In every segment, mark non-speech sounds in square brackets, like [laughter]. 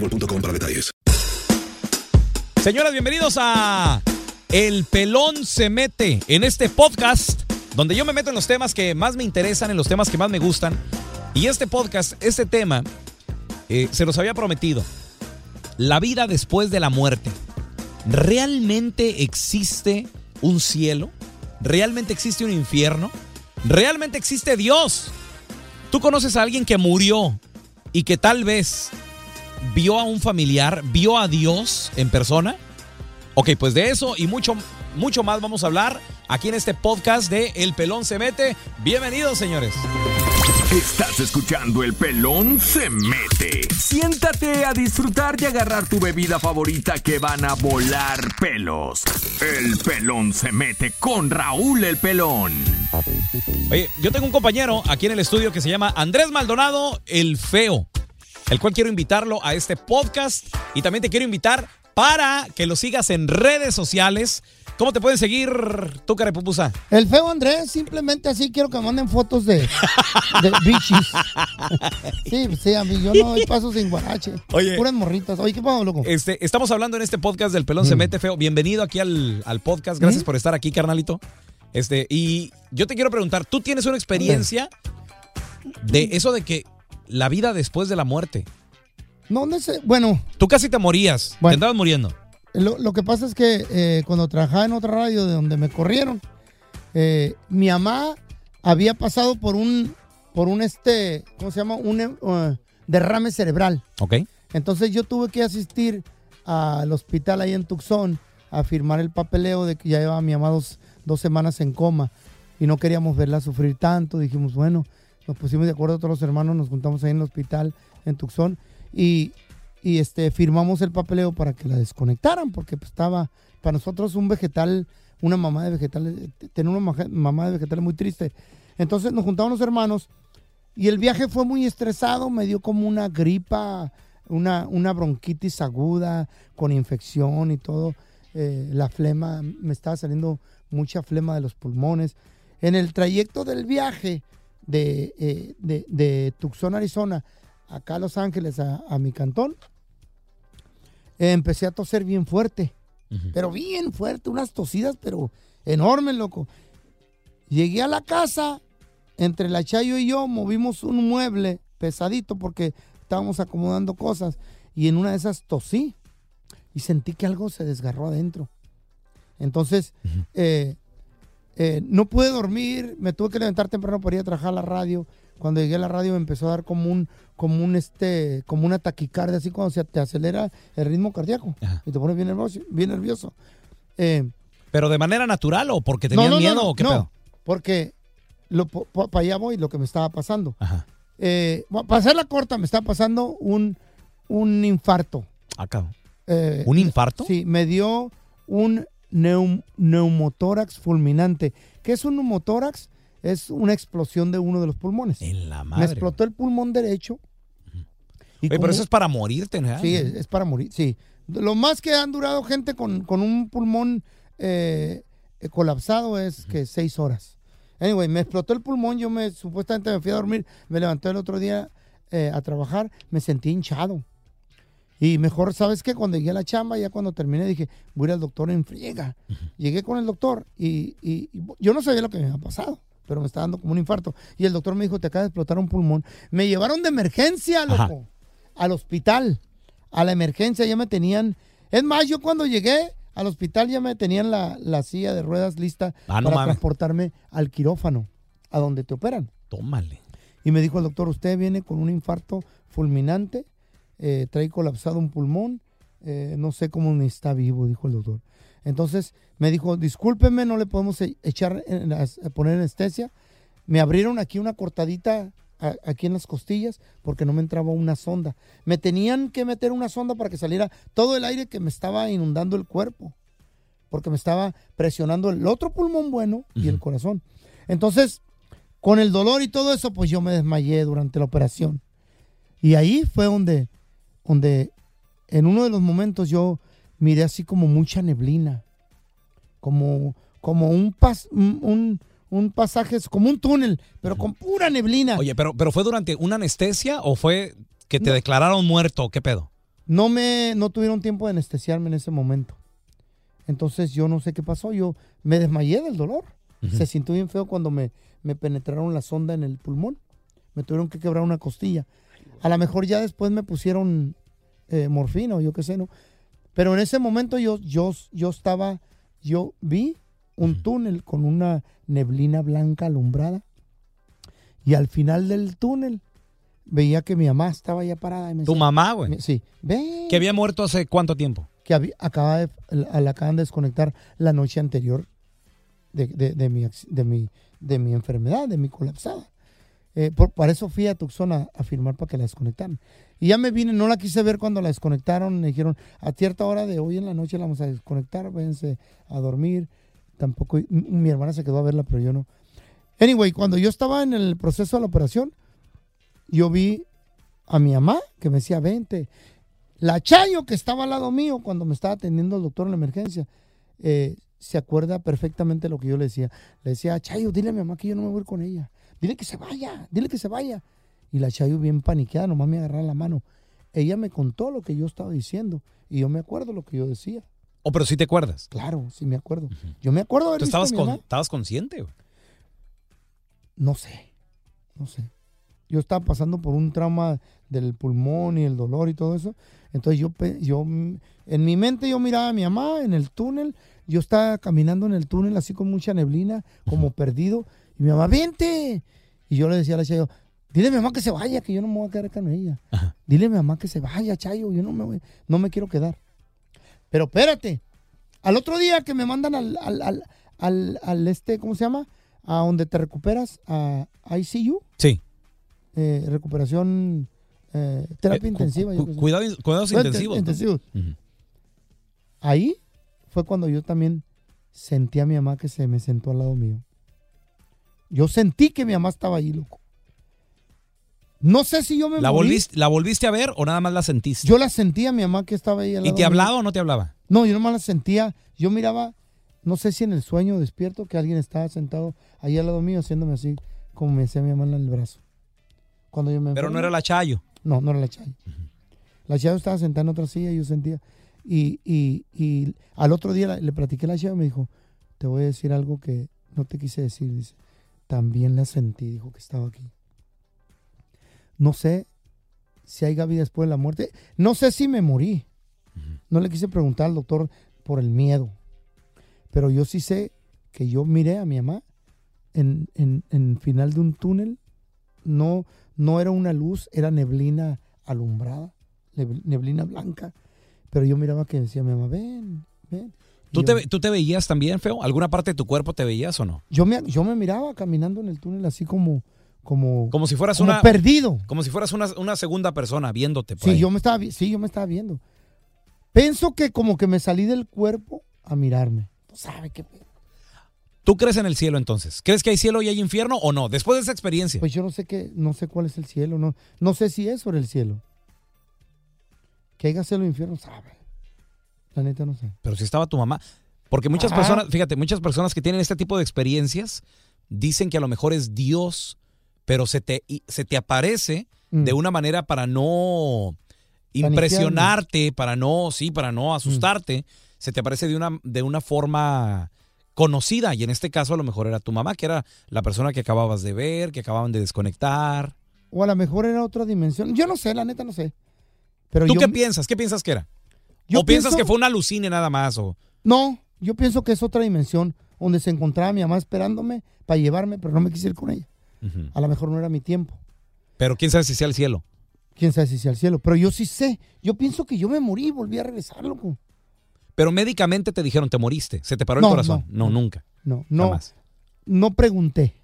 boostmobile.com para detalles. Señoras, bienvenidos a El Pelón se mete en este podcast donde yo me meto en los temas que más me interesan, en los temas que más me gustan. Y este podcast, este tema, eh, se los había prometido. La vida después de la muerte. ¿Realmente existe un cielo? ¿Realmente existe un infierno? ¿Realmente existe Dios? ¿Tú conoces a alguien que murió y que tal vez vio a un familiar, vio a Dios en persona? Ok, pues de eso y mucho, mucho más vamos a hablar aquí en este podcast de El Pelón se mete. Bienvenidos, señores. Estás escuchando El Pelón se mete. Siéntate a disfrutar y agarrar tu bebida favorita que van a volar pelos. El Pelón se mete con Raúl el Pelón. Oye, yo tengo un compañero aquí en el estudio que se llama Andrés Maldonado, el feo, el cual quiero invitarlo a este podcast y también te quiero invitar para que lo sigas en redes sociales. ¿Cómo te pueden seguir tú, Carepupusa? El feo Andrés, simplemente así quiero que manden fotos de, de bichis. Sí, sí, a mí yo no doy pasos sin guarache. Oye. Puras morritas. Oye, ¿qué pasa, loco? Este, estamos hablando en este podcast del Pelón se Mm. mete feo. Bienvenido aquí al, al podcast. Gracias por estar aquí, carnalito. Este, y yo te quiero preguntar, ¿tú tienes una experiencia de eso de que la vida después de la muerte? No, no sé. Bueno, Tú casi te morías, te andabas muriendo. lo, lo que pasa es que eh, cuando trabajaba en otra radio de donde me corrieron, eh, mi mamá había pasado por un, por un este, ¿cómo se llama? Un eh, derrame cerebral. Ok. Entonces yo tuve que asistir al hospital ahí en Tucson a firmar el papeleo de que ya llevaba mi mamá dos, dos semanas en coma y no queríamos verla sufrir tanto. Dijimos, bueno, nos pusimos de acuerdo todos los hermanos, nos juntamos ahí en el hospital en Tucson y, y, este, firmamos el papeleo para que la desconectaran porque pues, estaba para nosotros un vegetal, una mamá de vegetales, tener una mamá de vegetales muy triste. Entonces nos juntamos los hermanos y el viaje fue muy estresado, me dio como una gripa, una, una bronquitis aguda con infección y todo. Eh, la flema, me estaba saliendo mucha flema de los pulmones. En el trayecto del viaje de, eh, de, de Tucson, Arizona, acá a Los Ángeles, a, a mi cantón, eh, empecé a toser bien fuerte. Pero bien fuerte, unas tosidas, pero enormes, loco. Llegué a la casa, entre la Chayo y yo movimos un mueble pesadito porque estábamos acomodando cosas y en una de esas tosí y sentí que algo se desgarró adentro. Entonces, eh, eh, no pude dormir, me tuve que levantar temprano para ir a trabajar a la radio. cuando llegué a la radio me empezó a dar como un, como un este, como una taquicardia, así cuando se te acelera el ritmo cardíaco y te pones bien nervioso, bien nervioso. Eh, ¿Pero de manera natural o porque tenían miedo o qué no, pedo? porque lo, para allá voy lo que me estaba pasando. Eh, para hacer la corta, me estaba pasando un, un infarto. Acá. Eh, ¿Un infarto? Sí, me dio un neum- neumotórax fulminante. ¿Qué es un neumotórax? Es una explosión de uno de los pulmones. En la Me madre. explotó el pulmón derecho. Y Oye, pero eso es para morirte, ¿no? Sí, es, es para morir, sí. Lo más que han durado gente con, con un pulmón eh, eh, colapsado es que seis horas. Anyway, me explotó el pulmón, yo me supuestamente me fui a dormir, me levanté el otro día eh, a trabajar, me sentí hinchado. Y mejor, ¿sabes qué? Cuando llegué a la chamba, ya cuando terminé, dije, voy a ir al doctor en friega. Llegué con el doctor y, y- y yo no sabía lo que me había pasado, pero me estaba dando como un infarto. Y el doctor me dijo, te acaba de explotar un pulmón. Me llevaron de emergencia, loco, Ajá. al hospital, a la emergencia, ya me tenían... Es más, yo cuando llegué al hospital ya me tenían la, la silla de ruedas lista Ah, no para mames. transportarme al quirófano, a donde te operan. Tómale. Y me dijo el doctor, usted viene con un infarto fulminante, eh, trae colapsado un pulmón, eh, no sé cómo ni está vivo, dijo el doctor. Entonces me dijo, discúlpeme, no le podemos e- echar, las- a poner anestesia. Me abrieron aquí una cortadita aquí en las costillas porque no me entraba una sonda. Me tenían que meter una sonda para que saliera todo el aire que me estaba inundando el cuerpo, porque me estaba presionando el otro pulmón bueno y el corazón. Entonces, con el dolor y todo eso, pues yo me desmayé durante la operación. Y ahí fue donde, donde en uno de los momentos yo miré así como mucha neblina, como, como un, pas, un, un- pasaje, como un túnel, pero con pura neblina. Oye, pero, pero ¿fue durante una anestesia o fue que te declararon muerto? ¿Qué pedo? No me, no tuvieron tiempo de anestesiarme en ese momento. Entonces yo no sé qué pasó, yo me desmayé del dolor. Se sintió bien feo cuando me, me penetraron la sonda en el pulmón. Me tuvieron que quebrar una costilla. A lo mejor ya después me pusieron eh, morfina o yo qué sé, ¿no? Pero en ese momento yo, yo, yo estaba, yo vi un túnel con una neblina blanca alumbrada. Y al final del túnel veía que mi mamá estaba ya parada. y me ¿Tu decía- mamá, güey? Sí. Ven. ¿Que había muerto hace cuánto tiempo? Que había- acaba de, la, acaban de desconectar la noche anterior de, de- de mi, de, mi, de mi enfermedad, de mi colapsada. Eh, por, para eso fui a Tucson a, firmar para que la desconectaran. Y ya me vine, no la quise ver cuando la desconectaron. Me dijeron, a cierta hora de hoy en la noche la vamos a desconectar, váyanse a dormir. Tampoco, mi hermana se quedó a verla, pero yo no. Anyway, cuando yo estaba en el proceso de la operación, yo vi a mi mamá que me decía, vente. La Chayo que estaba al lado mío cuando me estaba atendiendo el doctor en la emergencia, eh, se acuerda perfectamente lo que yo le decía. Le decía, Chayo, dile a mi mamá que yo no me voy con ella. Dile que se vaya, dile que se vaya. Y la Chayo bien paniqueada, nomás me agarraba la mano. Ella me contó lo que yo estaba diciendo y yo me acuerdo lo que yo decía. ¿O pero sí te acuerdas? Claro, sí me acuerdo. Yo me acuerdo haber ¿Tú visto a estabas, mi con- mamá. estabas consciente? No sé, no sé. Yo estaba pasando por un trauma del pulmón y el dolor y todo eso. Entonces yo, yo en mi mente yo miraba a mi mamá en el túnel. Yo estaba caminando en el túnel así con mucha neblina, como perdido. Y mi mamá, vente. Y yo le decía a la Chayo, dile a mi mamá que se vaya, que yo no me voy a quedar con ella. Dile a mi mamá que se vaya, Chayo, yo no me, voy- no me quiero quedar. Pero espérate, al otro día que me mandan al, al, al, al- al este, ¿cómo se llama? A donde te recuperas, a ICU, Sí. eh, recuperación, eh, terapia Eh, intensiva. cu- cuidado- cuidados intensivos. Ahí fue cuando yo también sentí a mi mamá que se me sentó al lado mío. Yo sentí que mi mamá estaba ahí, loco. No sé si yo me ¿La morí. volviste, ¿La volviste a ver o nada más la sentiste? Yo la sentía, mi mamá que estaba ahí al ¿Y lado te mío. hablaba o no te hablaba? No, yo nomás la sentía. Yo miraba, no sé si en el sueño despierto, que alguien estaba sentado ahí al lado mío haciéndome así, como me decía mi mamá en el brazo. Cuando yo me Pero no era la Chayo. No, no era la Chayo. La Chayo estaba sentada en otra silla y yo sentía. Y, y, y al otro día le platiqué a la Chayo y me dijo, te voy a decir algo que no te quise decir. Dice, también la sentí, dijo que estaba aquí. No sé si hay vida después de la muerte. No sé si me morí. No le quise preguntar al doctor por el miedo. Pero yo sí sé que yo miré a mi mamá en, en, en final de un túnel no, no era una luz, era neblina alumbrada, neb- neblina blanca. Pero yo miraba que decía mi mamá, ven, ven. ¿Tú te, ¿Tú te veías también, feo? ¿Alguna parte de tu cuerpo te veías o no? yo me, yo me miraba caminando en el túnel así como, como, Como si fueras como una... perdido. Como si fueras una, una segunda persona viéndote por Sí, ahí. yo me estaba, sí, yo me estaba viendo. Pienso que como que me salí del cuerpo a mirarme. ¿Tú sabes qué? ¿Tú crees en el cielo entonces? ¿Crees que hay cielo y hay infierno o no? Después de esa experiencia. Pues yo no sé qué, no sé cuál es el cielo, no, no sé si es sobre el cielo. Que haya cielo o infierno, sabe. La neta no sé. Pero si estaba tu mamá. Porque muchas Ajá. personas, fíjate, muchas personas que tienen este tipo de experiencias dicen que a lo mejor es Dios, pero se te, se te aparece Mm. de una manera para no impresionarte, para no, sí, para no asustarte. Se te aparece de una, de una forma conocida. Y en este caso a lo mejor era tu mamá, que era la persona que acababas de ver, que acababan de desconectar. O a lo mejor era otra dimensión. Yo no sé, la neta no sé. Pero ¿Tú yo, qué piensas? ¿Qué piensas que era? Yo ¿O piensas que fue una alucine nada más? O... No, yo pienso que es otra dimensión donde se encontraba mi mamá esperándome para llevarme, pero no me quise ir con ella. A lo mejor no era mi tiempo. Pero quién sabe si sea el cielo. Quién sabe si sea el cielo. Pero yo sí sé. Yo pienso que yo me morí y volví a regresar, loco. Pero médicamente te dijeron, te moriste, se te paró No, el corazón. no, No, nunca. No, no. Jamás. No pregunté.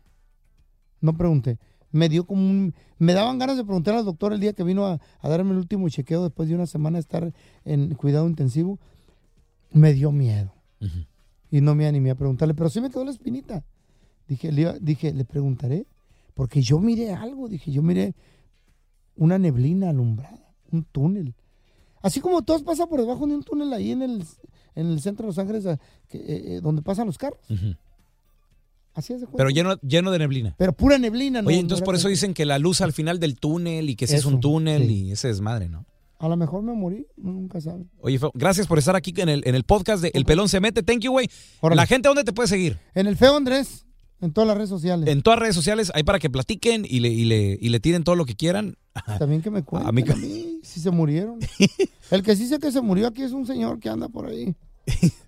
No pregunté. Me dio como un... Me daban ganas de preguntar al doctor el día que vino a, a darme el último chequeo después de una semana de estar en cuidado intensivo. Me dio miedo. Y no me animé a preguntarle, pero sí me quedó la espinita. Dije, le, dije, le preguntaré, porque yo miré algo, dije, yo miré una neblina alumbrada, un túnel. Así como todos pasan por debajo de un túnel ahí en el, en el centro de Los Ángeles, que, eh, eh, donde pasan los carros. Así es de. Pero lleno, lleno de neblina. Pero pura neblina, ¿no? Oye, entonces por eso dicen que la luz al final del túnel y que si es un túnel sí. y ese desmadre, ¿no? A lo mejor me morí, nunca sabe. Oye, Feo, gracias por estar aquí en el, en el podcast de El Pelón se mete. Thank you, güey. La gente, ¿dónde te puede seguir? En el feo Andrés, en todas las redes sociales. En todas las redes sociales, ahí para que platiquen y le, y le, y le tiren todo lo que quieran. También que me [laughs] cuenten A a mí mí, que- si se murieron. [laughs] El que sí sé que se murió aquí es un señor que anda por ahí. [laughs]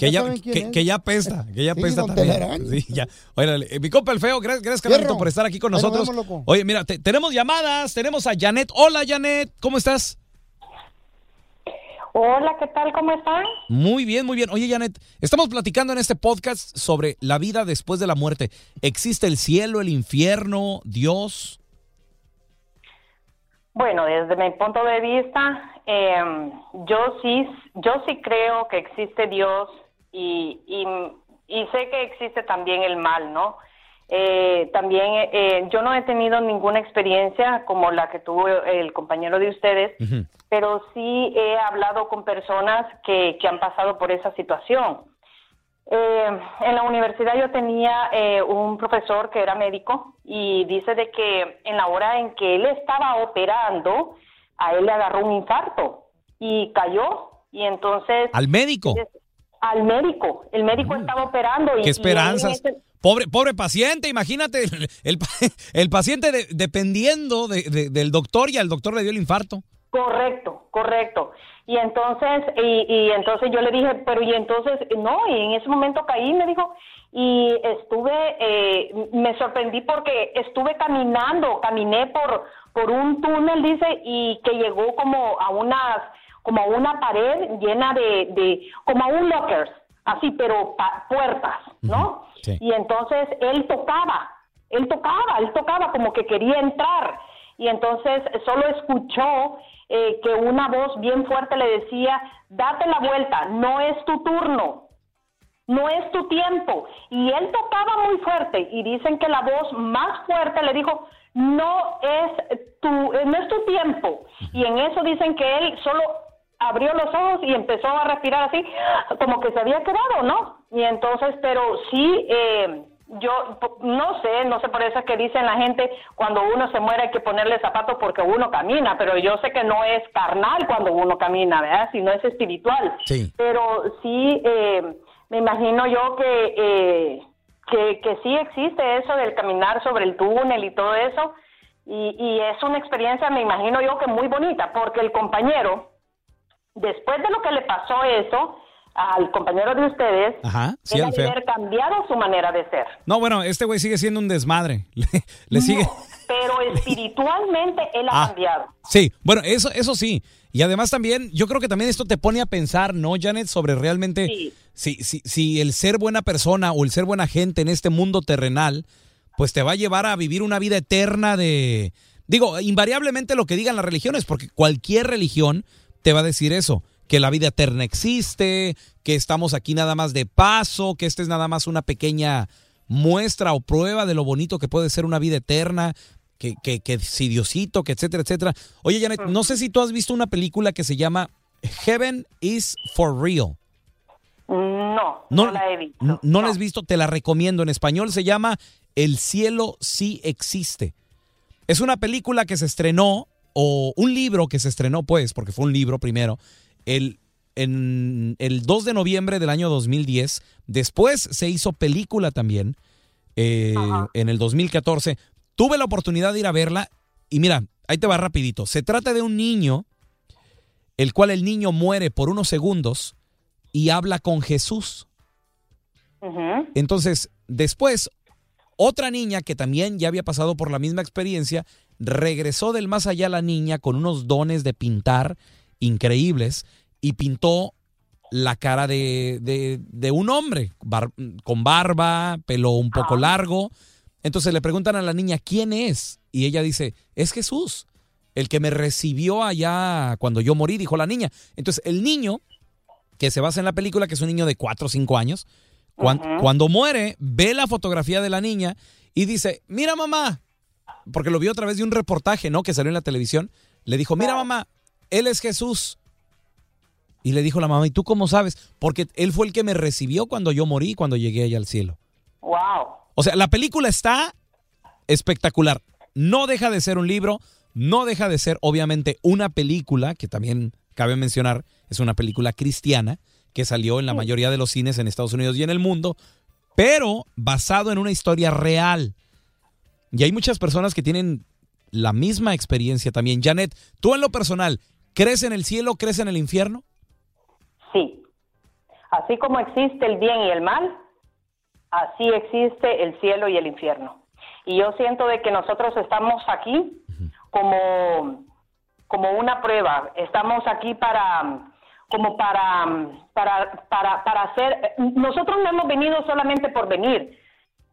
Que Ya ya, que, es. que ya pesta, que ya Sí, pesta también. Sí, ya. Eh, mi compa el feo, gracias, gracias Fierro. por estar aquí con nosotros. vemos, loco. Oye, mira, te- tenemos llamadas, tenemos a Janet. Hola, Janet, ¿cómo estás? Hola, ¿qué tal? ¿Cómo están? Muy bien, muy bien. Oye, Janet, estamos platicando en este podcast sobre la vida después de la muerte. ¿Existe el cielo, el infierno, Dios? Bueno, desde mi punto de vista, eh, yo sí, yo sí creo que existe Dios y, y, y sé que existe también el mal, ¿no? Eh, también eh, yo no he tenido ninguna experiencia como la que tuvo el compañero de ustedes, pero sí he hablado con personas que, que han pasado por esa situación. Eh, en la universidad yo tenía eh, un profesor que era médico y dice de que en la hora en que él estaba operando, a él le agarró un infarto y cayó y entonces ¿Al médico? Al médico, el médico estaba operando y ¿Qué esperanzas? Pobre, pobre paciente, imagínate, el, [laughs] el paciente de- dependiendo de- de- del doctor y al doctor le dio el infarto. Correcto, correcto. Y entonces, y, y entonces yo le dije, pero y entonces, no, y en ese momento caí, me dijo, y estuve, eh, me sorprendí porque estuve caminando, caminé por, por un túnel, dice, y que llegó como a unas, como una pared llena de, de como un lockers, así, pero pa- puertas, ¿no? Sí. Y entonces él tocaba, él tocaba, él tocaba como que quería entrar. Y entonces solo escuchó eh, que una voz bien fuerte le decía, date la vuelta, no es tu turno, no es tu tiempo. Y él tocaba muy fuerte y dicen que la voz más fuerte le dijo, no es tu, no es tu tiempo. Y en eso dicen que él solo abrió los ojos y empezó a respirar así, como que se había quedado, ¿no? Y entonces, pero sí, eh, yo no sé, no sé por eso es que dicen la gente, cuando uno se muere hay que ponerle zapatos porque uno camina, pero yo sé que no es carnal cuando uno camina, ¿verdad? Sino es espiritual. Sí. Pero sí, eh, me imagino yo que, eh, que, que sí existe eso del caminar sobre el túnel y todo eso. Y, y es una experiencia, me imagino yo que muy bonita, porque el compañero, después de lo que le pasó eso, al compañero de ustedes, Ajá, sí, él haber cambiado su manera de ser. No, bueno, este güey sigue siendo un desmadre. [laughs] Le, le sigue. Pero espiritualmente él ha [laughs] Ah. cambiado. Sí, bueno, eso, eso sí. Y además también, yo creo que también esto te pone a pensar, ¿no, Janet? Sobre realmente si, si, si el ser buena persona o el ser buena gente en este mundo terrenal, pues te va a llevar a vivir una vida eterna de... Digo, invariablemente lo que digan las religiones, porque cualquier religión te va a decir eso, que la vida eterna existe, que estamos aquí nada más de paso, que esta es nada más una pequeña muestra o prueba de lo bonito que puede ser una vida eterna, que, que, que si Diosito, que etcétera, etcétera. Oye, Janet, no sé si tú has visto una película que se llama Heaven is for Real. No, no, la he visto. n- no la has visto, te la recomiendo. En español se llama El cielo sí existe. Es una película que se estrenó, o un libro que se estrenó, pues, porque fue un libro primero, el, en el 2 de noviembre del año 2010. Después se hizo película también, eh, en el 2014. Tuve la oportunidad de ir a verla y mira, ahí te va rapidito. Se trata de un niño, el cual el niño muere por unos segundos y habla con Jesús. Entonces, después, otra niña que también ya había pasado por la misma experiencia, regresó del más allá la niña con unos dones de pintar increíbles y pintó la cara de, de- de un hombre bar- con barba, pelo un poco largo. Entonces le preguntan a la niña, ¿quién es? Y ella dice, es Jesús, el que me recibió allá cuando yo morí, dijo la niña. Entonces el niño, que se basa en la película, que es un niño de 4 o 5 años, cuando muere, ve la fotografía de la niña y dice, mira mamá, porque lo vio a través de un reportaje, ¿no? Que salió en la televisión. Le dijo, mira mamá, él es Jesús. Y le dijo la mamá, ¿y tú cómo sabes? Porque él fue el que me recibió cuando yo morí, cuando llegué allá al cielo. Wow. O sea, la película está espectacular. No deja de ser un libro, no deja de ser obviamente una película, que también cabe mencionar, es una película cristiana, que salió en la mayoría de los cines en Estados Unidos y en el mundo, pero basado en una historia real. Y hay muchas personas que tienen la misma experiencia también. Janet, tú en lo personal, ¿crees en el cielo, crees en el infierno? Sí. Así como existe el bien y el mal, así existe el cielo y el infierno. Y yo siento de que nosotros estamos aquí como, como una prueba. Estamos aquí para como para, para, para, para hacer... Nosotros no hemos venido solamente por venir,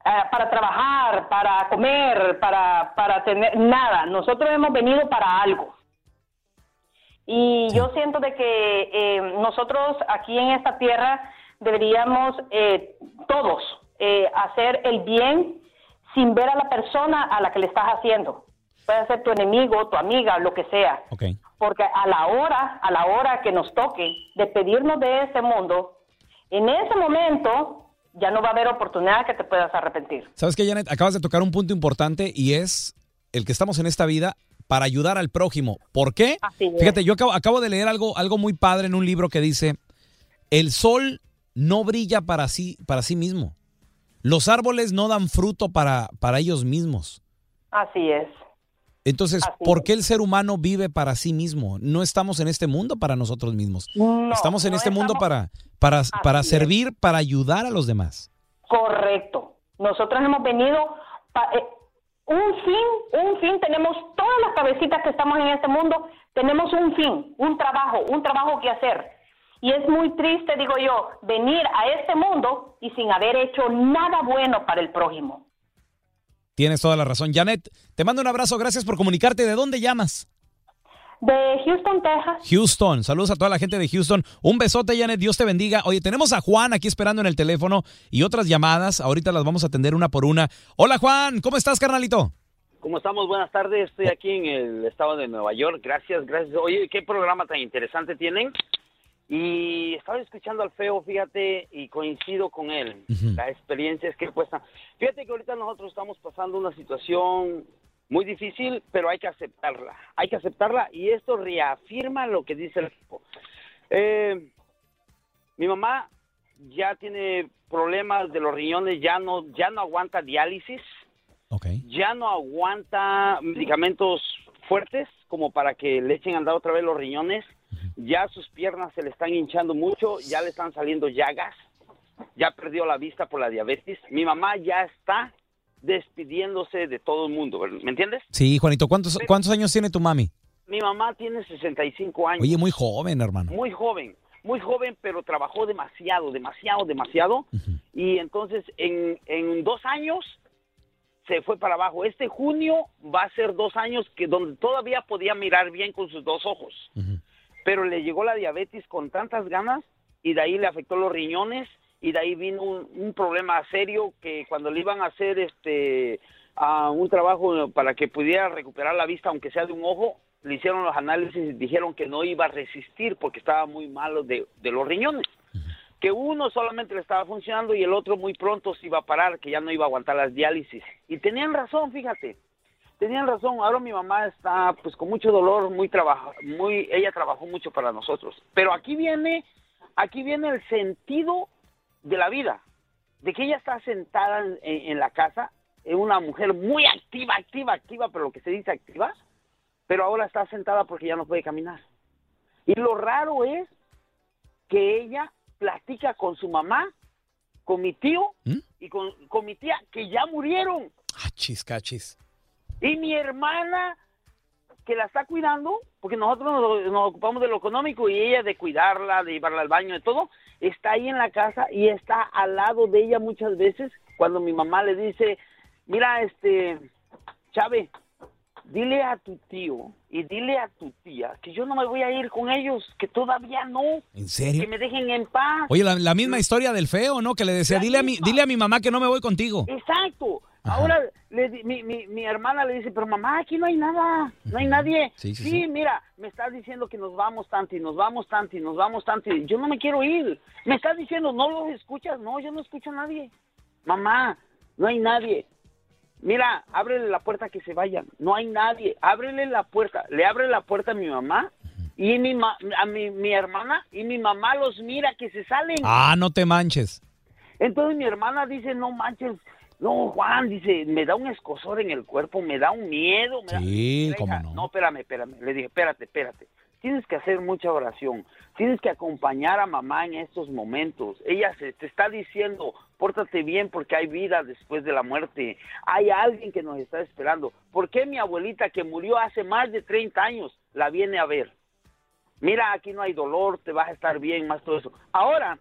eh, para trabajar, para comer, para, para tener nada. Nosotros hemos venido para algo. Y yo siento de que eh, nosotros aquí en esta tierra deberíamos eh, todos eh, hacer el bien sin ver a la persona a la que le estás haciendo. Puede ser tu enemigo, tu amiga, lo que sea. Porque a la hora, a la hora que nos toque despedirnos de ese mundo, en ese momento ya no va a haber oportunidad que te puedas arrepentir. ¿Sabes qué, Janet? Acabas de tocar un punto importante y es el que estamos en esta vida para ayudar al prójimo. ¿Por qué? Fíjate, yo acabo, acabo de leer algo, algo muy padre en un libro que dice, el sol no brilla para sí, para sí mismo. Los árboles no dan fruto para, para ellos mismos. Así es. Entonces, ¿por qué el ser humano vive para sí mismo? No estamos en este mundo para nosotros mismos. No, estamos en no este mundo estamos- para, para, para Así servir, para ayudar a los demás. Correcto. Nosotros hemos venido pa- eh, un fin, un fin, tenemos todas las cabecitas que estamos en este mundo, tenemos un fin, un trabajo, un trabajo que hacer. Y es muy triste, digo yo, venir a este mundo y sin haber hecho nada bueno para el prójimo. Tienes toda la razón. Janet, te mando un abrazo. Gracias por comunicarte. ¿De dónde llamas? De Houston, Texas. Houston. Saludos a toda la gente de Houston. Un besote, Janet. Dios te bendiga. Oye, tenemos a Juan aquí esperando en el teléfono y otras llamadas. Ahorita las vamos a atender una por una. Hola, Juan. ¿Cómo estás, carnalito? ¿Cómo estamos? Buenas tardes. Estoy aquí en el estado de Nueva York. Gracias, gracias. Oye, qué programa tan interesante tienen. Y estaba escuchando al feo, fíjate, y coincido con él. La experiencia es que cuesta. Fíjate que ahorita nosotros estamos pasando una situación muy difícil, pero hay que aceptarla. Hay que aceptarla y esto reafirma lo que dice el tipo. Eh, mi mamá ya tiene problemas de los riñones, ya no, ya no aguanta diálisis, ya no aguanta medicamentos fuertes como para que le echen a andar otra vez los riñones. Ya sus piernas se le están hinchando mucho, ya le están saliendo llagas, ya perdió la vista por la diabetes. Mi mamá ya está despidiéndose de todo el mundo, ¿me entiendes? Sí, Juanito, ¿cuántos, ¿cuántos años tiene tu mami? Mi mamá tiene 65 años. Oye, muy joven, hermano. Muy joven, muy joven, pero trabajó demasiado, demasiado, demasiado. Y entonces en, en dos años se fue para abajo. Este junio va a ser dos años que donde todavía podía mirar bien con sus dos ojos. Pero le llegó la diabetes con tantas ganas y de ahí le afectó los riñones y de ahí vino un, problema serio que cuando le iban a hacer este un trabajo para que pudiera recuperar la vista aunque sea de un ojo, le hicieron los análisis y dijeron que no iba a resistir porque estaba muy malo de, de los riñones. Que uno solamente le estaba funcionando y el otro muy pronto se iba a parar, que ya no iba a aguantar las diálisis. Y tenían razón, fíjate. Tenían razón. Ahora mi mamá está pues con mucho dolor, muy trabajo, muy ella trabajó mucho para nosotros. Pero aquí viene aquí viene el sentido de la vida, de que ella está sentada en, en la casa, es una mujer muy activa, activa, activa, pero lo que se dice activa, pero ahora está sentada porque ya no puede caminar. Y lo raro es que ella platica con su mamá, con mi tío y con, con mi tía, que ya murieron. Cachis, cachis. Y mi hermana, que la está cuidando, porque nosotros nos, nos ocupamos de lo económico y ella de cuidarla, de llevarla al baño, de todo, está ahí en la casa y está al lado de ella muchas veces cuando mi mamá le dice, mira, este, Chávez, dile a tu tío y dile a tu tía que yo no me voy a ir con ellos, que todavía no. ¿En serio? Que me dejen en paz. Oye, la, la misma historia del feo, ¿no? Que le decía, La dile a, mi, dile a mi mamá que no me voy contigo. Exacto. Ahora le mi, mi, mi hermana le dice, pero mamá, aquí no hay nada, no hay nadie. Sí, sí, sí. mira, me estás diciendo que nos vamos tanto y nos vamos tanto y nos vamos tanto y yo no me quiero ir. Me estás diciendo, no los escuchas, no, yo no escucho a nadie. Mamá, no hay nadie. Mira, ábrele la puerta que se vayan. No hay nadie. Ábrele la puerta. Le abre la puerta a mi mamá y mi ma- a mi, mi hermana y mi mamá los mira que se salen. Ah, no te manches. Entonces mi hermana dice, no manches, no, Juan, dice, me da un escosor en el cuerpo, me da un miedo. Me da-". Sí, Mira, cómo no. No, espérame, espérame. Le dije, espérate, espérate. Tienes que hacer mucha oración. Tienes que acompañar a mamá en estos momentos. Ella se te está diciendo, pórtate bien porque hay vida después de la muerte. Hay alguien que nos está esperando. ¿Por qué mi abuelita que murió hace más de 30 años la viene a ver? Mira, aquí no hay dolor, te vas a estar bien, más todo eso. Ahora,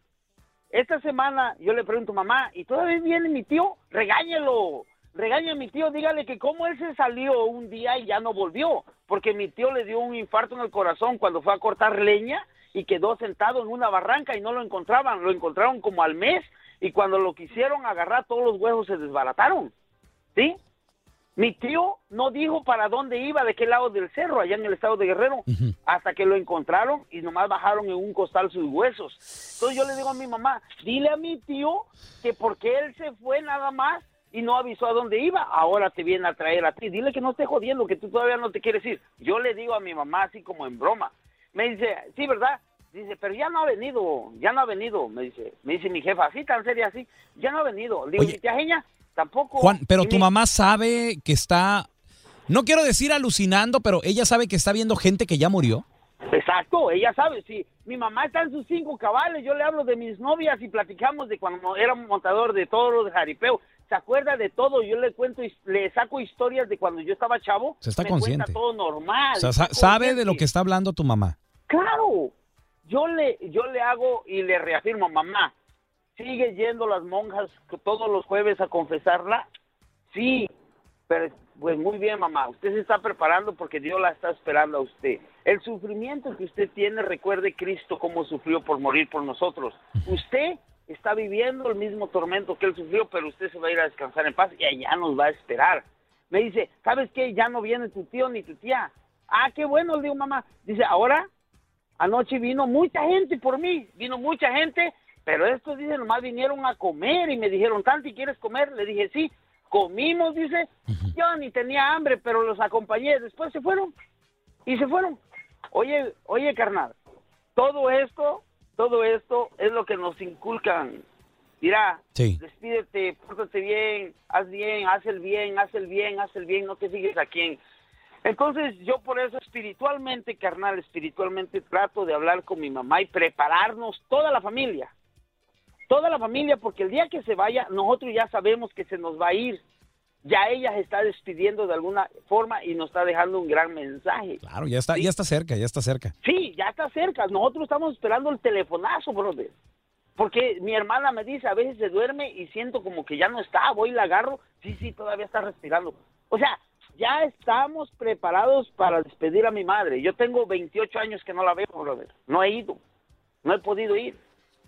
esta semana yo le pregunto, mamá, ¿y todavía viene mi tío? Regáñelo, regañe a mi tío, dígale que cómo él se salió un día y ya no volvió, porque mi tío le dio un infarto en el corazón cuando fue a cortar leña y quedó sentado en una barranca y no lo encontraban, lo encontraron como al mes y cuando lo quisieron agarrar todos los huevos se desbarataron, ¿sí? Mi tío no dijo para dónde iba, de qué lado del cerro, allá en el estado de Guerrero, hasta que lo encontraron y nomás bajaron en un costal sus huesos. Entonces yo le digo a mi mamá, dile a mi tío que porque él se fue nada más y no avisó a dónde iba, ahora te viene a traer a ti. Dile que no esté jodiendo, que tú todavía no te quieres ir. Yo le digo a mi mamá así como en broma. Me dice, sí, ¿verdad? Dice, pero ya no ha venido, ya no ha venido, me dice. Me dice mi jefa, así tan seria así, ya no ha venido. Le digo, mi tía Genia, tampoco. Juan, pero tu mi- mamá sabe que está, no quiero decir alucinando, pero ella sabe que está viendo gente que ya murió. Exacto, ella sabe, sí. Mi mamá está en sus cinco cabales, yo le hablo de mis novias y platicamos de cuando era montador de toros, de jaripeo. Se acuerda de todo, yo le cuento, le saco historias de cuando yo estaba chavo. Se está me consciente. Cuenta todo normal. O sea, sa- sabe de lo que está hablando tu mamá. Claro, yo le, yo le hago y le reafirmo, mamá, ¿sigue yendo las monjas todos los jueves a confesarla? Sí, pero pues muy bien, mamá, usted se está preparando porque Dios la está esperando a usted. El sufrimiento que usted tiene, recuerde Cristo cómo sufrió por morir por nosotros. Usted está viviendo el mismo tormento que él sufrió, pero usted se va a ir a descansar en paz y allá nos va a esperar. Me dice, ¿sabes qué? Ya no viene tu tío ni tu tía. Ah, qué bueno, le digo, mamá. Dice, ahora Anoche vino mucha gente por mí, vino mucha gente, pero estos dicen nomás vinieron a comer y me dijeron, Tanti, ¿quieres comer? Le dije, sí, comimos, dice. Yo ni tenía hambre, pero los acompañé. Después se fueron y se fueron. Oye, oye, carnal, todo esto, todo esto es lo que nos inculcan. Mira, Sí. despídete, pórtate bien, haz bien, haz el bien, haz el bien, haz el bien, no te fijes a quién. Entonces yo por eso espiritualmente, carnal, espiritualmente trato de hablar con mi mamá y prepararnos toda la familia. Toda la familia, porque el día que se vaya, nosotros ya sabemos que se nos va a ir. Ya ella se está despidiendo de alguna forma y nos está dejando un gran mensaje. Claro, ya está, ya está cerca, ya está cerca. Sí, ya está cerca. Nosotros estamos esperando el telefonazo, brother. Porque mi hermana me dice, a veces se duerme y siento como que ya no está, voy y la agarro. Sí, sí, todavía está respirando. O sea, ya estamos preparados para despedir a mi madre. Yo tengo 28 años que no la veo, brother. No he ido. No he podido ir.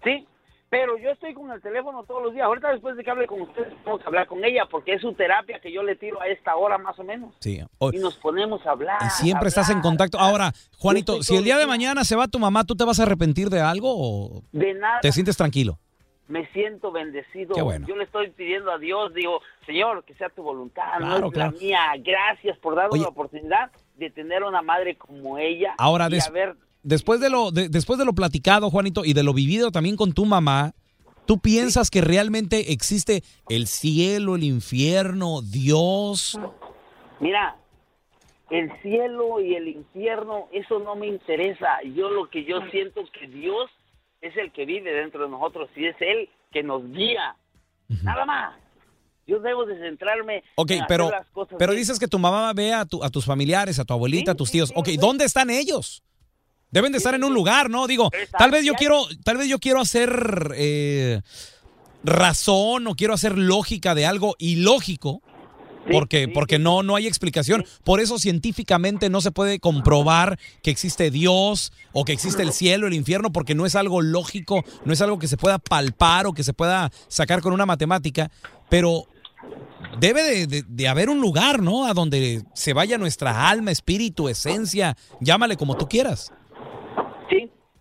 ¿Sí? Pero yo estoy con el teléfono todos los días. Ahorita después de que hable con ustedes, tengo que hablar con ella porque es su terapia que yo le tiro a esta hora más o menos. Sí. y nos ponemos a hablar. Y siempre estás en contacto. Ahora, Juanito, si el día de mañana se va tu mamá, ¿tú te vas a arrepentir de algo o De nada. te sientes tranquilo? Me siento bendecido. Qué bueno. Yo le estoy pidiendo a Dios, digo, Señor, que sea tu voluntad, no Claro, es claro. la mía. Gracias por darnos Oye. la oportunidad de tener una madre como ella. Ahora, y haber después, de lo, de- después de lo platicado, Juanito, y de lo vivido también con tu mamá, ¿tú piensas que realmente existe el cielo, el infierno, Dios? Mira, el cielo y el infierno, eso no me interesa. Yo lo que yo siento que Dios es el que vive dentro de nosotros y es Él que nos guía. Nada más. Yo debo de centrarme Ok, en hacer pero, las cosas pero bien. dices que tu mamá ve a, tu- a tus familiares, a tu abuelita, a tus tíos. Ok, ¿dónde están ellos? Deben de estar en un lugar, ¿no? Digo, tal vez yo quiero, tal vez yo quiero hacer eh, razón o quiero hacer lógica de algo ilógico. Porque, porque no, no hay explicación. Por eso científicamente no se puede comprobar que existe Dios o que existe el cielo, el infierno, porque no es algo lógico, no es algo que se pueda palpar o que se pueda sacar con una matemática. Pero debe de, de- de haber un lugar, ¿no? A donde se vaya nuestra alma, espíritu, esencia, llámale como tú quieras.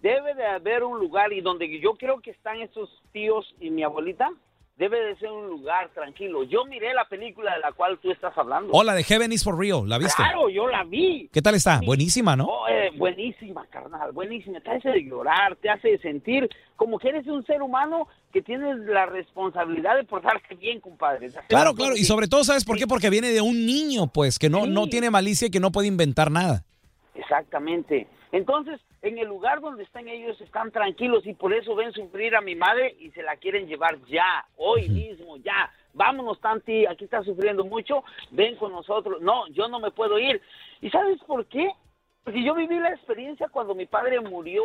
Debe de haber un lugar y donde yo creo que están esos tíos y mi abuelita, debe de ser un lugar tranquilo. Yo miré la película de la cual tú estás hablando. Hola, de Heaven is for Real, ¿la viste? Claro, yo la vi. ¿Qué tal está? Buenísima, ¿no? Oh, eh, buenísima, carnal, buenísima. Te hace llorar, te hace sentir como que eres un ser humano que tienes la responsabilidad de portarte bien, compadre. Claro, claro, y sobre todo, ¿sabes por qué? Porque viene de un niño, pues, que no, no tiene malicia y que no puede inventar nada. Exactamente. Entonces, en el lugar donde están ellos están tranquilos y por eso ven sufrir a mi madre y se la quieren llevar ya, hoy mismo, ya. Vámonos, Tanti, aquí está sufriendo mucho, ven con nosotros. No, yo no me puedo ir. ¿Y sabes por qué? Porque yo viví la experiencia cuando mi padre murió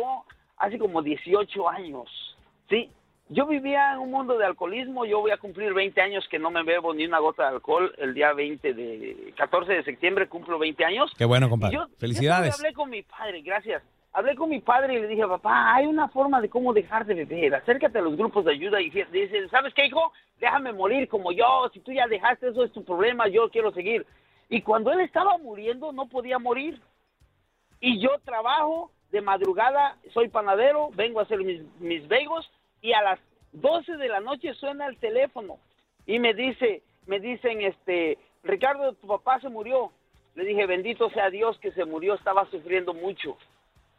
hace como 18 años, ¿sí? Yo vivía en un mundo de alcoholismo, yo voy a cumplir 20 años que no me bebo ni una gota de alcohol, el día 20 de, 14 de septiembre cumplo 20 años. Qué bueno, compadre. yo- Felicidades. Yo hablé con mi padre, gracias. Hablé con mi padre y le dije, papá, hay una forma de cómo dejar de beber. Acércate a los grupos de ayuda y dice, ¿sabes qué, hijo? Déjame morir como yo. Si tú ya dejaste, eso es tu problema. Yo quiero seguir. Y cuando él estaba muriendo, no podía morir. Y yo trabajo de madrugada, soy panadero, vengo a hacer mis, mis bagels y a las 12 de la noche suena el teléfono y me dice, me dicen, este, Ricardo, tu papá se murió. Le dije, bendito sea Dios que se murió, estaba sufriendo mucho.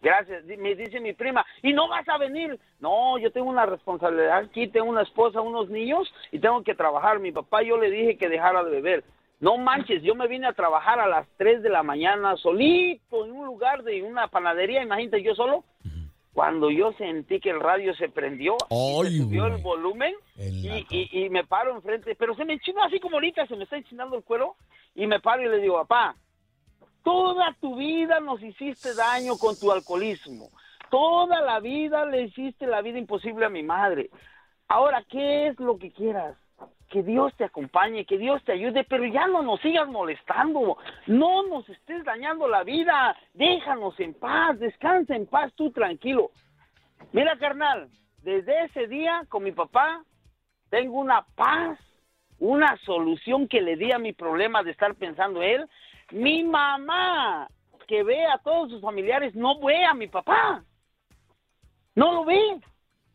Gracias. Me dice mi prima, ¿y no vas a venir? No, yo tengo una responsabilidad aquí, tengo una esposa, unos niños y tengo que trabajar. Mi papá yo le dije que dejara de beber. No manches, yo me vine a trabajar a las 3 de la mañana solito en un lugar de una panadería, imagínate yo solo. Cuando yo sentí que el radio se prendió, y se subió el volumen y, y- y me paro enfrente, pero se me enchinó así como ahorita, se me está enchinando el cuero y me paro y le digo, papá, toda tu vida nos hiciste daño con tu alcoholismo, toda la vida le hiciste la vida imposible a mi madre. Ahora, ¿qué es lo que quieras? Que Dios te acompañe, que Dios te ayude, pero ya no nos sigas molestando, no nos estés dañando la vida, déjanos en paz, descansa en paz tú tranquilo. Mira, carnal, desde ese día con mi papá tengo una paz, una solución que le di a mi problema de estar pensando él. Mi mamá, que ve a todos sus familiares, no ve a mi papá. No lo ve.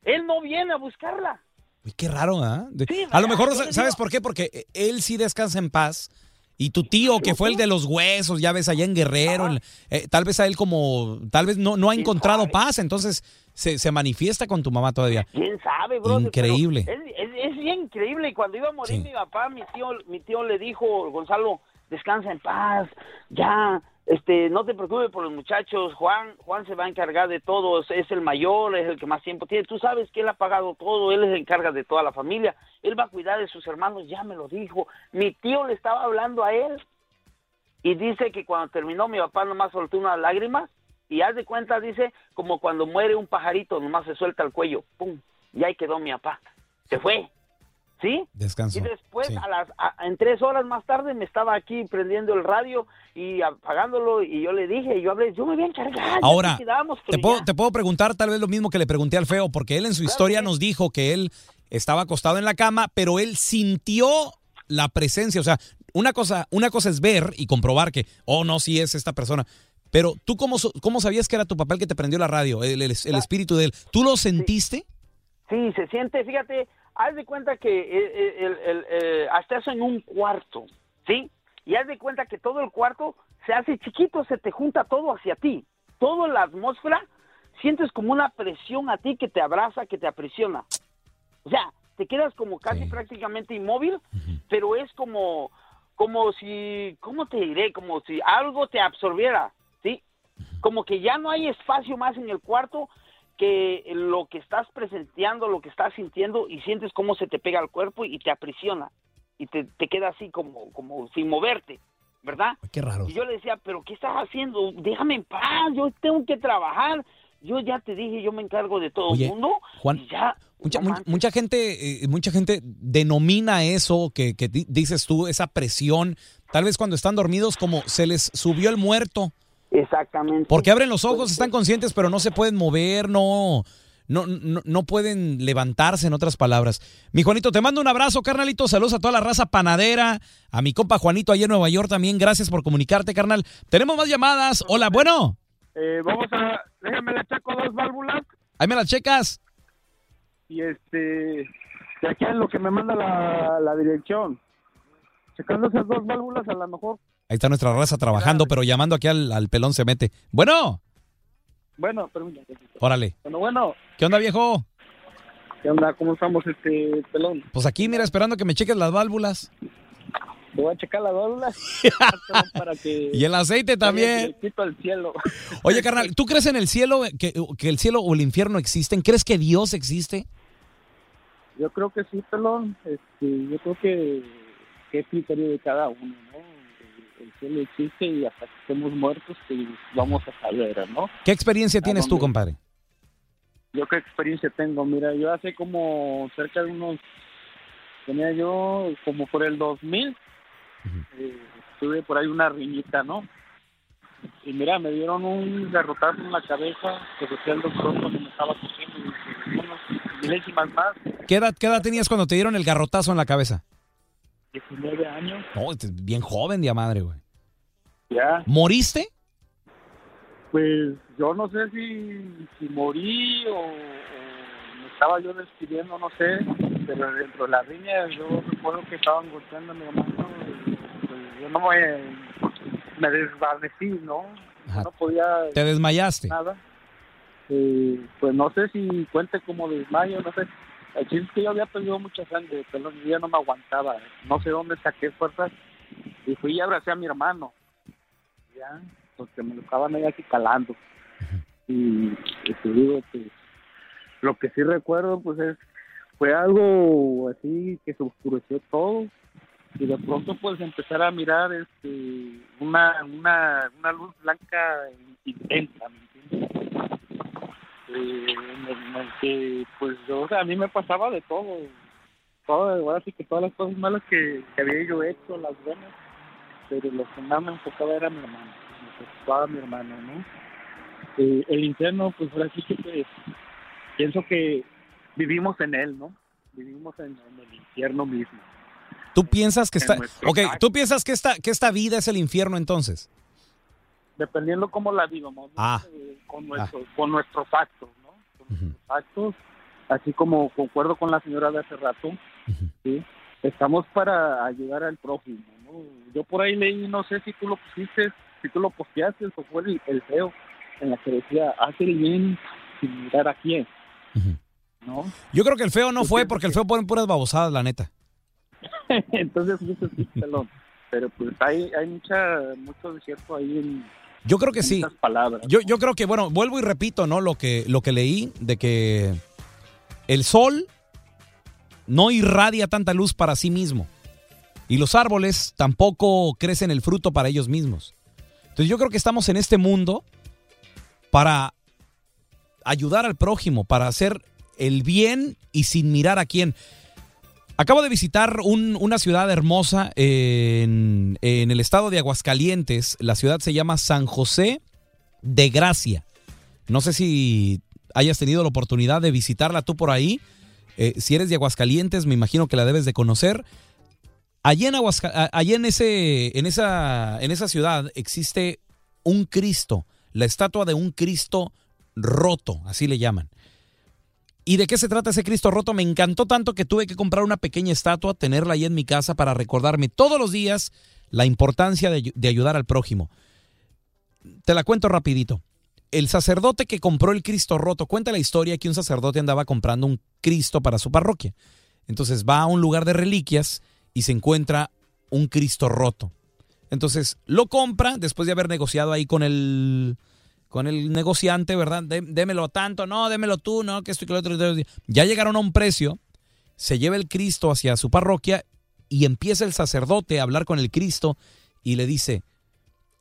Él no viene a buscarla. Uy, qué raro, ¿ah? Sí, a lo mejor, ¿sabes por qué? Porque eh, él sí descansa en paz. Y tu tío, que fue el de los huesos, ya ves, allá en Guerrero, el- eh, tal vez a él como, tal vez no, no ha encontrado paz, entonces se, se manifiesta con tu mamá todavía. ¿Quién sabe, bro? Increíble. Es, es- es bien increíble. Y cuando iba a morir mi papá, mi tío, mi tío le dijo, Gonzalo, descansa en paz, ya, este, no te preocupes por los muchachos, Juan, Juan se va a encargar de todo, es, el mayor, es el que más tiempo tiene, tú sabes que él ha pagado todo, él se encarga de toda la familia, él va a cuidar de sus hermanos, ya me lo dijo, mi tío le estaba hablando a él, y dice que cuando terminó mi papá nomás soltó unas lágrimas y haz de cuenta, dice, como cuando muere un pajarito, nomás se suelta el cuello, pum, y ahí quedó mi papá. Se fue. ¿Sí? Descanso. Y después, Sí. a las, a- en tres horas más tarde, me estaba aquí prendiendo el radio y apagándolo, y yo le dije, yo hablé, yo me voy a encargar. Ahora, te puedo, ya". te puedo preguntar tal vez lo mismo que le pregunté al feo, porque él en su historia nos dijo que él estaba acostado en la cama, pero él sintió la presencia. O sea, una cosa, una cosa es ver y comprobar que, oh, no, sí es esta persona. Pero tú, ¿cómo, cómo sabías que era tu papel que te prendió la radio, el, el- el espíritu de él? ¿Tú lo sentiste? Sí, se siente, fíjate, haz de cuenta que eh, el, el- el, eh, hasta eso en un cuarto, ¿sí? Y haz de cuenta que todo el cuarto se hace chiquito, se te junta todo hacia ti. Toda la atmósfera sientes como una presión a ti que te abraza, que te aprisiona. O sea, te quedas como casi prácticamente inmóvil, pero es como, como si, ¿cómo te diré? Como si algo te absorbiera, ¿sí? Como que ya no hay espacio más en el cuarto que lo que estás presenciando, lo que estás sintiendo y sientes cómo se te pega al cuerpo y te aprisiona y te, te queda así como, como sin moverte, ¿verdad? Qué raro. Y yo le decía, pero ¿qué estás haciendo? Déjame en paz, yo tengo que trabajar. Yo ya te dije, yo me encargo de todo Oye, el mundo. Juan, y ya, Mucha, mu- mucha gente, eh, mucha gente denomina eso que, que di- dices tú, esa presión, tal vez cuando están dormidos como se les subió el muerto. Exactamente. Porque abren los ojos, están conscientes, pero no se pueden mover, no, no, no, no pueden levantarse, en otras palabras. Mi Juanito, te mando un abrazo, carnalito. Saludos a toda la raza panadera, a mi compa Juanito allá en Nueva York también. Gracias por comunicarte, carnal. Tenemos más llamadas. Hola, bueno. Eh, vamos a, déjame le checo dos válvulas Ahí me las checas. y este, de aquí es lo que me manda la, la dirección. Checando esas dos válvulas a lo mejor, Ahí está nuestra raza trabajando, pero llamando aquí al, al pelón se mete. Bueno, bueno, permítame. órale. Bueno, bueno, ¿Qué onda, viejo? ¿qué onda? ¿Cómo estamos, este pelón? Pues aquí, mira, esperando que me cheques las válvulas. Te voy a checar las válvulas [laughs] para que... Y el aceite también. Directito al cielo. [laughs] Oye, carnal, ¿tú crees en el cielo, que, que el cielo o el infierno existen? ¿Crees que Dios existe? Yo creo que sí, pelón. Este, yo creo que, que es criterio de cada uno, ¿no? El, el cielo existe y hasta que estemos muertos, pues vamos a saber, ¿no? ¿Qué experiencia tienes tú, compadre? Yo qué experiencia tengo, mira, yo hace como cerca de unos, tenía yo como por el 2000, eh, tuve por ahí una riñita, ¿no? Y mira, me dieron un garrotazo en la cabeza, que decía el doctor cuando me estaba cogiendo, y unos milésimas más, ¿Qué edad, ¿Qué edad tenías cuando te dieron el garrotazo en la cabeza? 19 años, No, este es bien joven, de madre, güey. ya. ¿Moriste? Pues yo no sé si, si morí o, o me estaba yo despidiendo, no sé, pero dentro de la riña yo recuerdo que estaban golpeando a mi hermano y pues yo no me, me desvanecí, ¿no? Ajá. No podía ¿Te desmayaste? nada. Eh, pues no sé si cuente como desmayo, no sé. El chiste es que yo había perdido mucha sangre, pero yo no me aguantaba. No sé dónde saqué fuerzas y fui y abracé a mi hermano. Ya, porque me lo estaban ahí así calando. Y, y te digo, pues, lo que sí recuerdo, pues es, fue algo así que se oscureció todo. Y de pronto, pues, empezar a mirar este una, una, una luz blanca intensa. Eh, que, pues, yo, o sea, a mí me pasaba de todo. todo ahora sí que todas las cosas malas que, que había yo hecho, las buenas, pero lo que más me enfocaba era mi hermano, me preocupaba mi hermano, ¿no? Eh, el infierno, pues ahora sí que pues, pienso que vivimos en él, ¿no? Vivimos en, en el infierno mismo. ¿Tú piensas que está... nuestro Ok, caso. ¿tú piensas que esta, que esta vida es el infierno entonces? Dependiendo cómo la vivamos, ¿no? Ah. Eh, con, nuestros, con nuestros actos, ¿no? Con nuestros actos, así como concuerdo con la señora de hace rato, ¿sí? Estamos para ayudar al prójimo, ¿no? Yo por ahí leí, no sé si tú lo pusiste, si tú lo posteaste o fue el, el feo, en la que decía, haz el bien sin mirar a quién, ¿no? Yo creo que el feo no fue porque el feo pone puras babosadas, la neta. [laughs] Entonces, pelón. pero pues hay, hay mucha, mucho desierto ahí en, Yo creo que sí. palabras. Yo, yo creo que, bueno, vuelvo y repito, ¿no? Lo que, lo que leí de que el sol no irradia tanta luz para sí mismo. Y los árboles tampoco crecen el fruto para ellos mismos. Entonces yo creo que estamos en este mundo para ayudar al prójimo, para hacer el bien y sin mirar a quién. Acabo de visitar un- una ciudad hermosa en, el estado de Aguascalientes. La ciudad se llama San José de Gracia. No sé si hayas tenido la oportunidad de visitarla tú por ahí. Eh, si eres de Aguascalientes, me imagino que la debes de conocer. Allí en, ese, en, esa, en esa ciudad existe un Cristo, la estatua de un Cristo roto, así le llaman. ¿Y de qué se trata ese Cristo roto? Me encantó tanto que tuve que comprar una pequeña estatua, tenerla ahí en mi casa para recordarme todos los días la importancia de, de ayudar al prójimo. Te la cuento rapidito. El sacerdote que compró el Cristo roto, cuenta la historia que un sacerdote andaba comprando un Cristo para su parroquia. Entonces va a un lugar de reliquias y se encuentra un Cristo roto. Entonces lo compra después de haber negociado ahí con el, con el negociante, ¿verdad? Dé- démelo tanto, no, démelo tú, no, que esto y que lo otro. Ya llegaron a un precio, se lleva el Cristo hacia su parroquia y empieza el sacerdote a hablar con el Cristo y le dice,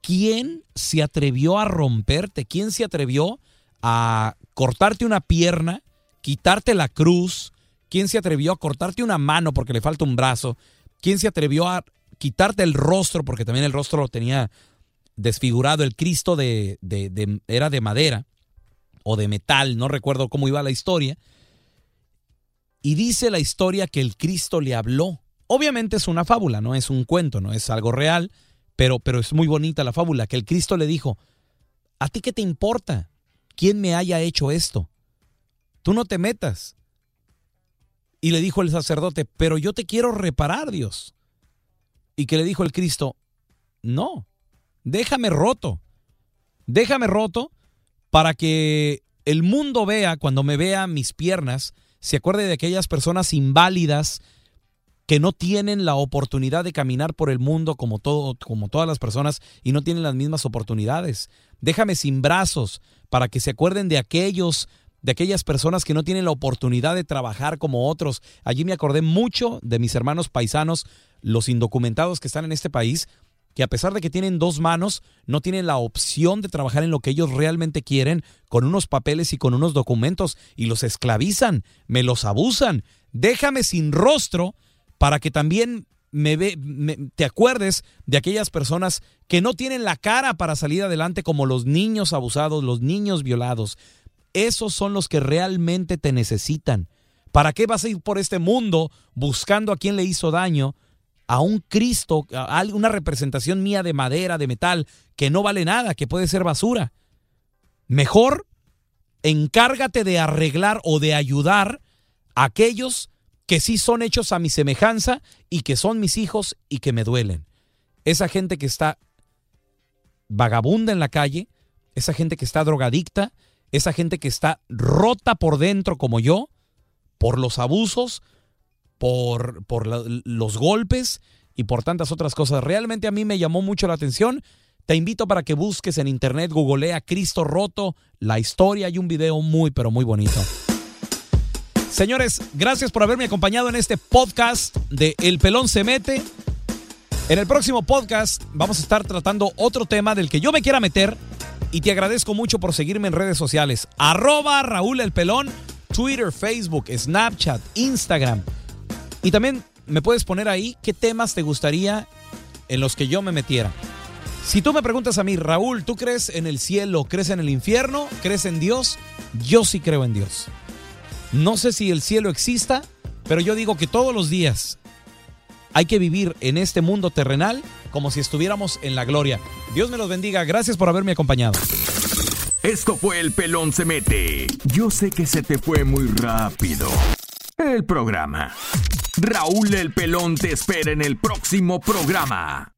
¿quién se atrevió a romperte? ¿Quién se atrevió a cortarte una pierna, quitarte la cruz? ¿Quién se atrevió a cortarte una mano porque le falta un brazo? ¿Quién se atrevió a quitarte el rostro porque también el rostro lo tenía desfigurado? El Cristo de, era de madera o de metal, no recuerdo cómo iba la historia. Y dice la historia que el Cristo le habló. Obviamente es una fábula, no es un cuento, no es algo real, pero, pero es muy bonita la fábula, que el Cristo le dijo, ¿a ti qué te importa? ¿Quién me haya hecho esto? Tú no te metas. Y le dijo el sacerdote, pero yo te quiero reparar, Dios. Y que le dijo el Cristo, no, déjame roto. Déjame roto para que el mundo vea, cuando me vea mis piernas, se acuerde de aquellas personas inválidas que no tienen la oportunidad de caminar por el mundo como, todo, como todas las personas y no tienen las mismas oportunidades. Déjame sin brazos para que se acuerden de aquellos, de aquellas personas que no tienen la oportunidad de trabajar como otros. Allí me acordé mucho de mis hermanos paisanos, los indocumentados que están en este país, que a pesar de que tienen dos manos, no tienen la opción de trabajar en lo que ellos realmente quieren, con unos papeles y con unos documentos, y los esclavizan, me los abusan. Déjame sin rostro para que también me ve, me- te acuerdes de aquellas personas que no tienen la cara para salir adelante, como los niños abusados, los niños violados. Esos son los que realmente te necesitan. ¿Para qué vas a ir por este mundo buscando a quien le hizo daño? A un Cristo, a una representación mía de madera, de metal, que no vale nada, que puede ser basura. Mejor encárgate de arreglar o de ayudar a aquellos que sí son hechos a mi semejanza y que son mis hijos y que me duelen. Esa gente que está vagabunda en la calle, esa gente que está drogadicta, esa gente que está rota por dentro como yo, por los abusos, por, por los golpes y por tantas otras cosas. Realmente a mí me llamó mucho la atención. Te invito para que busques en internet, googlea Cristo Roto, la historia, hay un video muy, pero muy bonito. Señores, gracias por haberme acompañado en este podcast de El Pelón se mete. En el próximo podcast vamos a estar tratando otro tema del que yo me quiera meter y te agradezco mucho por seguirme en redes sociales. Arroba Raúl El Pelón, Twitter, Facebook, Snapchat, Instagram. Y también me puedes poner ahí qué temas te gustaría en los que yo me metiera. Si tú me preguntas a mí, Raúl, ¿tú crees en el cielo, crees en el infierno, crees en Dios? Yo sí creo en Dios. No sé si el cielo exista, pero yo digo que todos los días hay que vivir en este mundo terrenal como si estuviéramos en la gloria. Dios me los bendiga. Gracias por haberme acompañado. Esto fue El Pelón se mete. Yo sé que se te fue muy rápido. El programa. Raúl El Pelón te espera en el próximo programa.